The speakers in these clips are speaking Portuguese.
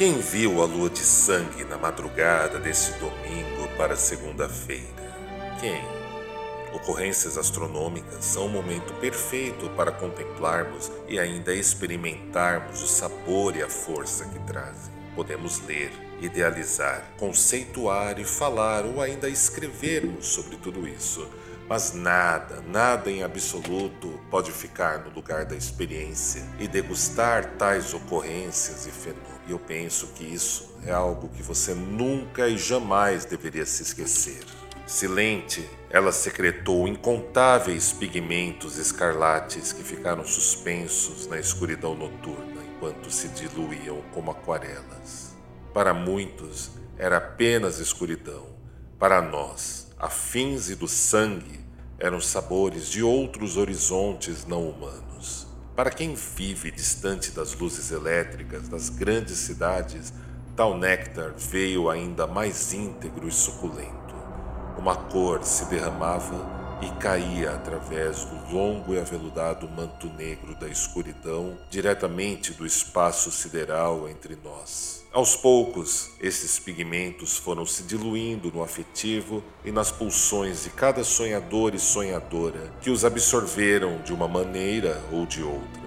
Quem viu a lua de sangue na madrugada desse domingo para segunda-feira? Quem? Ocorrências astronômicas são o momento perfeito para contemplarmos e ainda experimentarmos o sabor e a força que trazem. Podemos ler, idealizar, conceituar e falar ou ainda escrevermos sobre tudo isso, mas nada, nada em absoluto pode ficar no lugar da experiência e degustar tais ocorrências e fenômenos. E eu penso que isso é algo que você nunca e jamais deveria se esquecer. Silente, ela secretou incontáveis pigmentos escarlates que ficaram suspensos na escuridão noturna enquanto se diluíam como aquarelas. Para muitos, era apenas escuridão. Para nós, afins e do sangue, eram sabores de outros horizontes não humanos. Para quem vive distante das luzes elétricas das grandes cidades, tal néctar veio ainda mais íntegro e suculento. Uma cor se derramava e caía através do longo e aveludado manto negro da escuridão, diretamente do espaço sideral entre nós. Aos poucos, esses pigmentos foram se diluindo no afetivo e nas pulsões de cada sonhador e sonhadora que os absorveram de uma maneira ou de outra.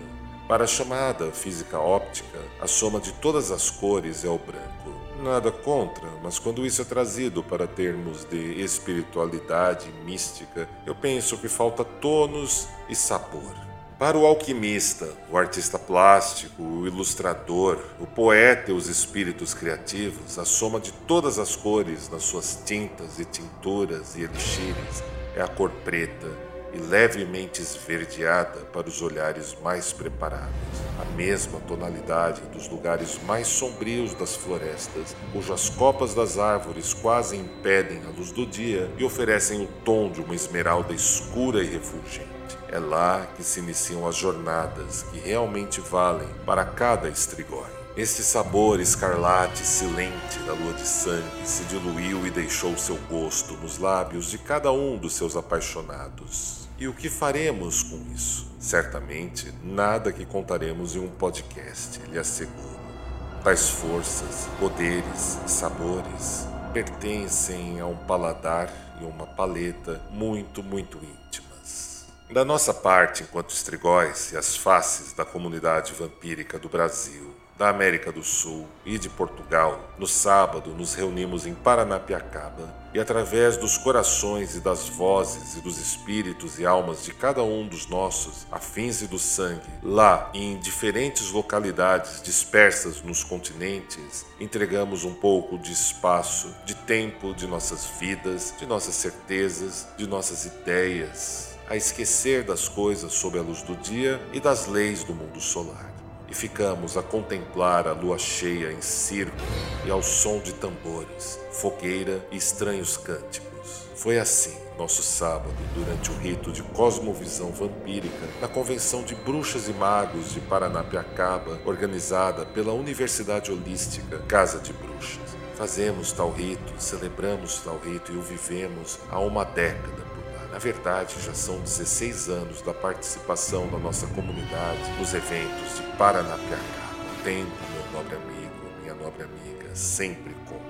Para a chamada física óptica, a soma de todas as cores é o branco. Nada contra, mas quando isso é trazido para termos de espiritualidade mística, eu penso que falta tônus e sabor. Para o alquimista, o artista plástico, o ilustrador, o poeta e os espíritos criativos, a soma de todas as cores nas suas tintas e tinturas e elixires é a cor preta e levemente esverdeada para os olhares mais preparados. A mesma tonalidade dos lugares mais sombrios das florestas, cujas copas das árvores quase impedem a luz do dia e oferecem o tom de uma esmeralda escura e refulgente. É lá que se iniciam as jornadas que realmente valem para cada estrigói. Este sabor escarlate silente da lua de sangue se diluiu e deixou seu gosto nos lábios de cada um dos seus apaixonados. E o que faremos com isso? Certamente nada que contaremos em um podcast, lhe asseguro. Tais forças, poderes sabores pertencem a um paladar e uma paleta muito, muito íntimas. Da nossa parte, enquanto estrigóis e as faces da comunidade vampírica do Brasil, da América do Sul e de Portugal, no sábado nos reunimos em Paranapiacaba e, através dos corações e das vozes e dos espíritos e almas de cada um dos nossos, afins e do sangue, lá em diferentes localidades dispersas nos continentes, entregamos um pouco de espaço, de tempo de nossas vidas, de nossas certezas, de nossas ideias, a esquecer das coisas sob a luz do dia e das leis do mundo solar e ficamos a contemplar a lua cheia em círculo e ao som de tambores, fogueira e estranhos cânticos. Foi assim nosso sábado, durante o rito de cosmovisão vampírica na Convenção de Bruxas e Magos de Paranapiacaba, organizada pela Universidade Holística Casa de Bruxas. Fazemos tal rito, celebramos tal rito e o vivemos há uma década na verdade, já são 16 anos da participação da nossa comunidade nos eventos de Paranapiacá. O tempo, meu nobre amigo, minha nobre amiga, sempre conta.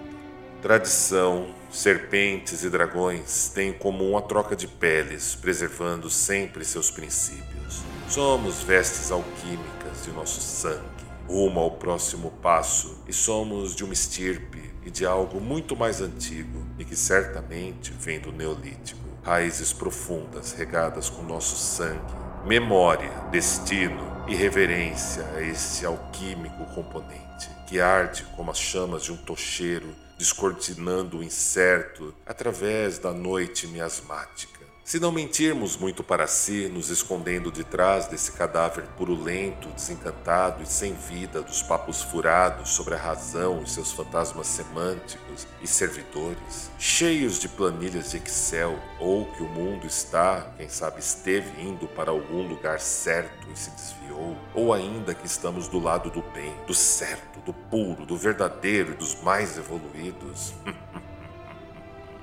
Tradição, serpentes e dragões têm em comum a troca de peles, preservando sempre seus princípios. Somos vestes alquímicas de nosso sangue, rumo ao próximo passo, e somos de uma estirpe e de algo muito mais antigo e que certamente vem do Neolítico raízes profundas regadas com nosso sangue, memória, destino e reverência a este alquímico componente que arde como as chamas de um tocheiro, descortinando o incerto através da noite miasmática. Se não mentirmos muito para si, nos escondendo de trás desse cadáver purulento, desencantado e sem vida dos papos furados sobre a razão e seus fantasmas semânticos e servidores, cheios de planilhas de Excel, ou que o mundo está, quem sabe esteve indo para algum lugar certo e se desviou, ou ainda que estamos do lado do bem, do certo, do puro, do verdadeiro e dos mais evoluídos.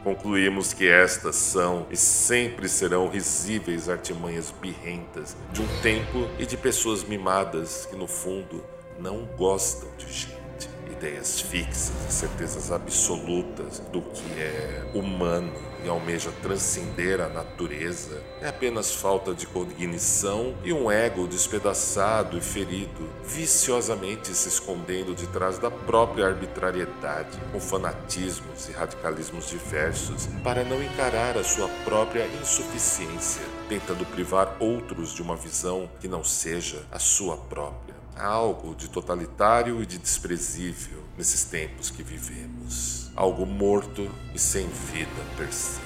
Concluímos que estas são e sempre serão risíveis artimanhas birrentas de um tempo e de pessoas mimadas que, no fundo, não gostam de gente ideias fixas e certezas absolutas do que é humano e almeja transcender a natureza é apenas falta de cognição e um ego despedaçado e ferido, viciosamente se escondendo de trás da própria arbitrariedade, com fanatismos e radicalismos diversos, para não encarar a sua própria insuficiência, tentando privar outros de uma visão que não seja a sua própria. Algo de totalitário e de desprezível nesses tempos que vivemos. Algo morto e sem vida per si.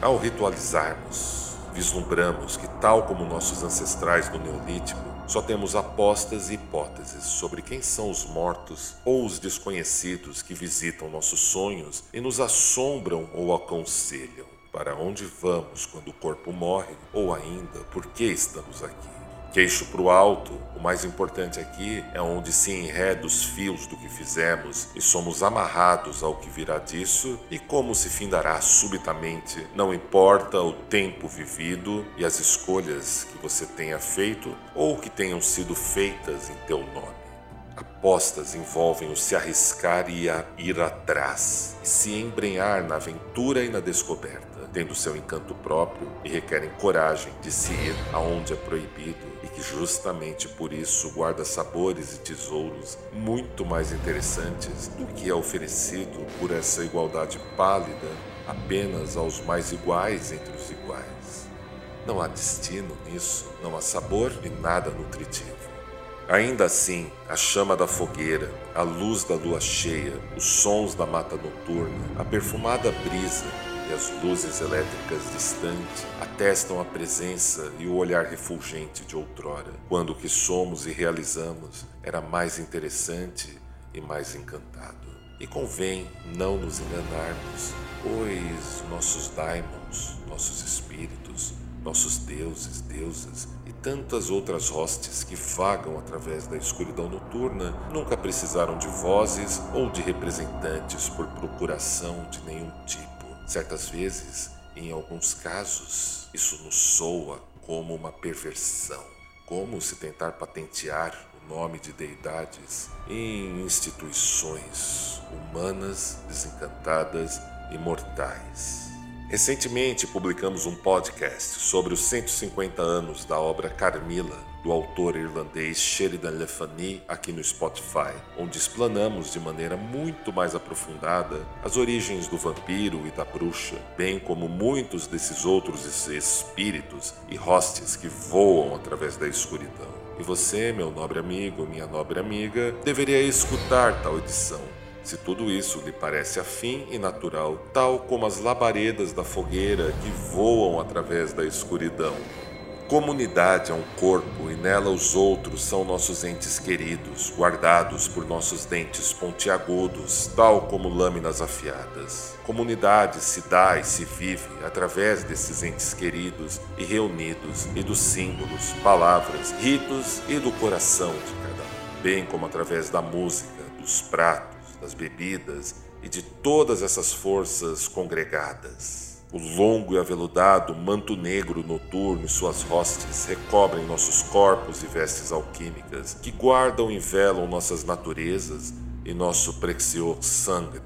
Ao ritualizarmos, vislumbramos que, tal como nossos ancestrais no Neolítico, só temos apostas e hipóteses sobre quem são os mortos ou os desconhecidos que visitam nossos sonhos e nos assombram ou aconselham. Para onde vamos quando o corpo morre ou ainda por que estamos aqui? Queixo para o alto, o mais importante aqui é onde se enreda os fios do que fizemos e somos amarrados ao que virá disso e como se findará subitamente, não importa o tempo vivido e as escolhas que você tenha feito ou que tenham sido feitas em teu nome. Apostas envolvem o se arriscar e ir atrás, e se embrenhar na aventura e na descoberta tendo seu encanto próprio e requerem coragem de se ir aonde é proibido e justamente por isso guarda sabores e tesouros muito mais interessantes do que é oferecido por essa igualdade pálida apenas aos mais iguais entre os iguais. Não há destino nisso, não há sabor e nada nutritivo. Ainda assim, a chama da fogueira, a luz da lua cheia, os sons da mata noturna, a perfumada brisa, e as luzes elétricas distantes atestam a presença e o olhar refulgente de outrora, quando o que somos e realizamos era mais interessante e mais encantado. E convém não nos enganarmos, pois nossos daimons, nossos espíritos, nossos deuses, deusas e tantas outras hostes que vagam através da escuridão noturna nunca precisaram de vozes ou de representantes por procuração de nenhum tipo. Certas vezes, em alguns casos, isso nos soa como uma perversão, como se tentar patentear o nome de deidades em instituições humanas desencantadas e mortais. Recentemente publicamos um podcast sobre os 150 anos da obra Carmila, do autor irlandês Sheridan Le aqui no Spotify, onde explanamos de maneira muito mais aprofundada as origens do vampiro e da bruxa, bem como muitos desses outros espíritos e hostes que voam através da escuridão. E você, meu nobre amigo, minha nobre amiga, deveria escutar tal edição. Se tudo isso lhe parece afim e natural, tal como as labaredas da fogueira que voam através da escuridão, Comunidade é um corpo e nela os outros são nossos entes queridos, guardados por nossos dentes pontiagudos, tal como lâminas afiadas. Comunidade se dá e se vive através desses entes queridos e reunidos e dos símbolos, palavras, ritos e do coração de cada um, bem como através da música, dos pratos, das bebidas e de todas essas forças congregadas. O longo e aveludado manto negro noturno e suas hostes recobrem nossos corpos e vestes alquímicas, que guardam e velam nossas naturezas e nosso precioso sangue,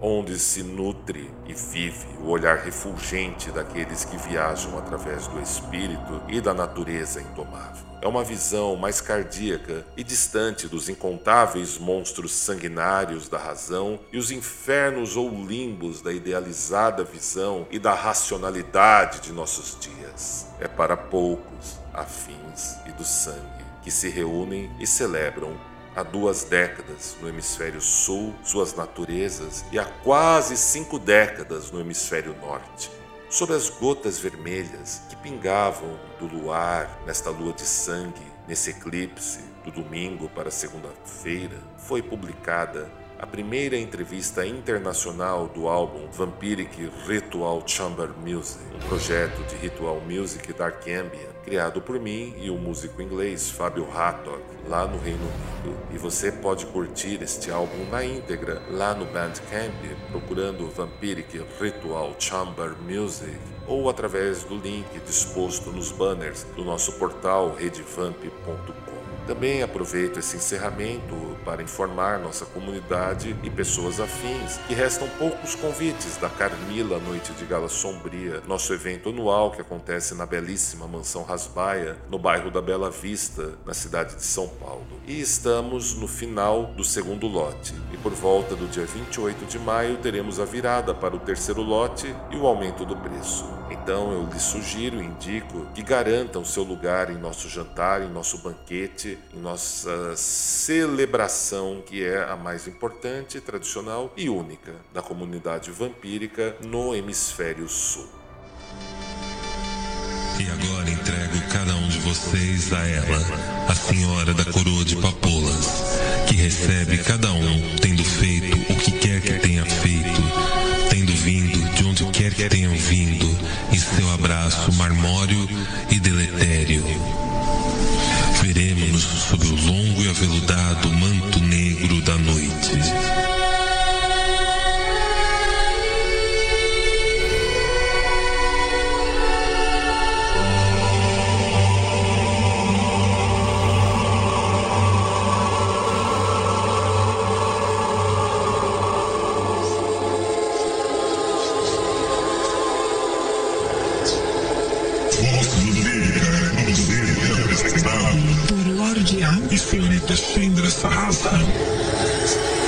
onde se nutre e vive o olhar refulgente daqueles que viajam através do espírito e da natureza indomável é uma visão mais cardíaca e distante dos incontáveis monstros sanguinários da razão e os infernos ou limbos da idealizada visão e da racionalidade de nossos dias. É para poucos, afins e do sangue, que se reúnem e celebram há duas décadas no hemisfério sul suas naturezas e há quase cinco décadas no hemisfério norte. Sob as gotas vermelhas que pingavam do luar nesta lua de sangue, nesse eclipse do domingo para segunda-feira, foi publicada a primeira entrevista internacional do álbum Vampiric Ritual Chamber Music, um projeto de ritual music dark ambient criado por mim e o músico inglês Fábio Hattock lá no Reino Unido. E você pode curtir este álbum na íntegra lá no Bandcamp procurando Vampiric Ritual Chamber Music ou através do link disposto nos banners do nosso portal redevamp.com. Também aproveito esse encerramento para informar nossa comunidade e pessoas afins que restam poucos convites da Carmila Noite de Gala Sombria, nosso evento anual que acontece na belíssima Mansão Rasbaia, no bairro da Bela Vista, na cidade de São Paulo. E estamos no final do segundo lote, e por volta do dia 28 de maio teremos a virada para o terceiro lote e o aumento do preço. Então eu lhe sugiro indico que garantam seu lugar em nosso jantar, em nosso banquete, em nossa celebração, que é a mais importante, tradicional e única da comunidade vampírica no hemisfério sul. E agora entrego cada um de vocês a ela, a senhora da coroa de papoulas, que recebe cada um tendo feito o que quer que tenha feito, tenham vindo, em seu abraço marmório e deletério. Veremos-nos sob o longo e aveludado manto negro da noite. Por Lorde A e senhorita Chandra Sahasra.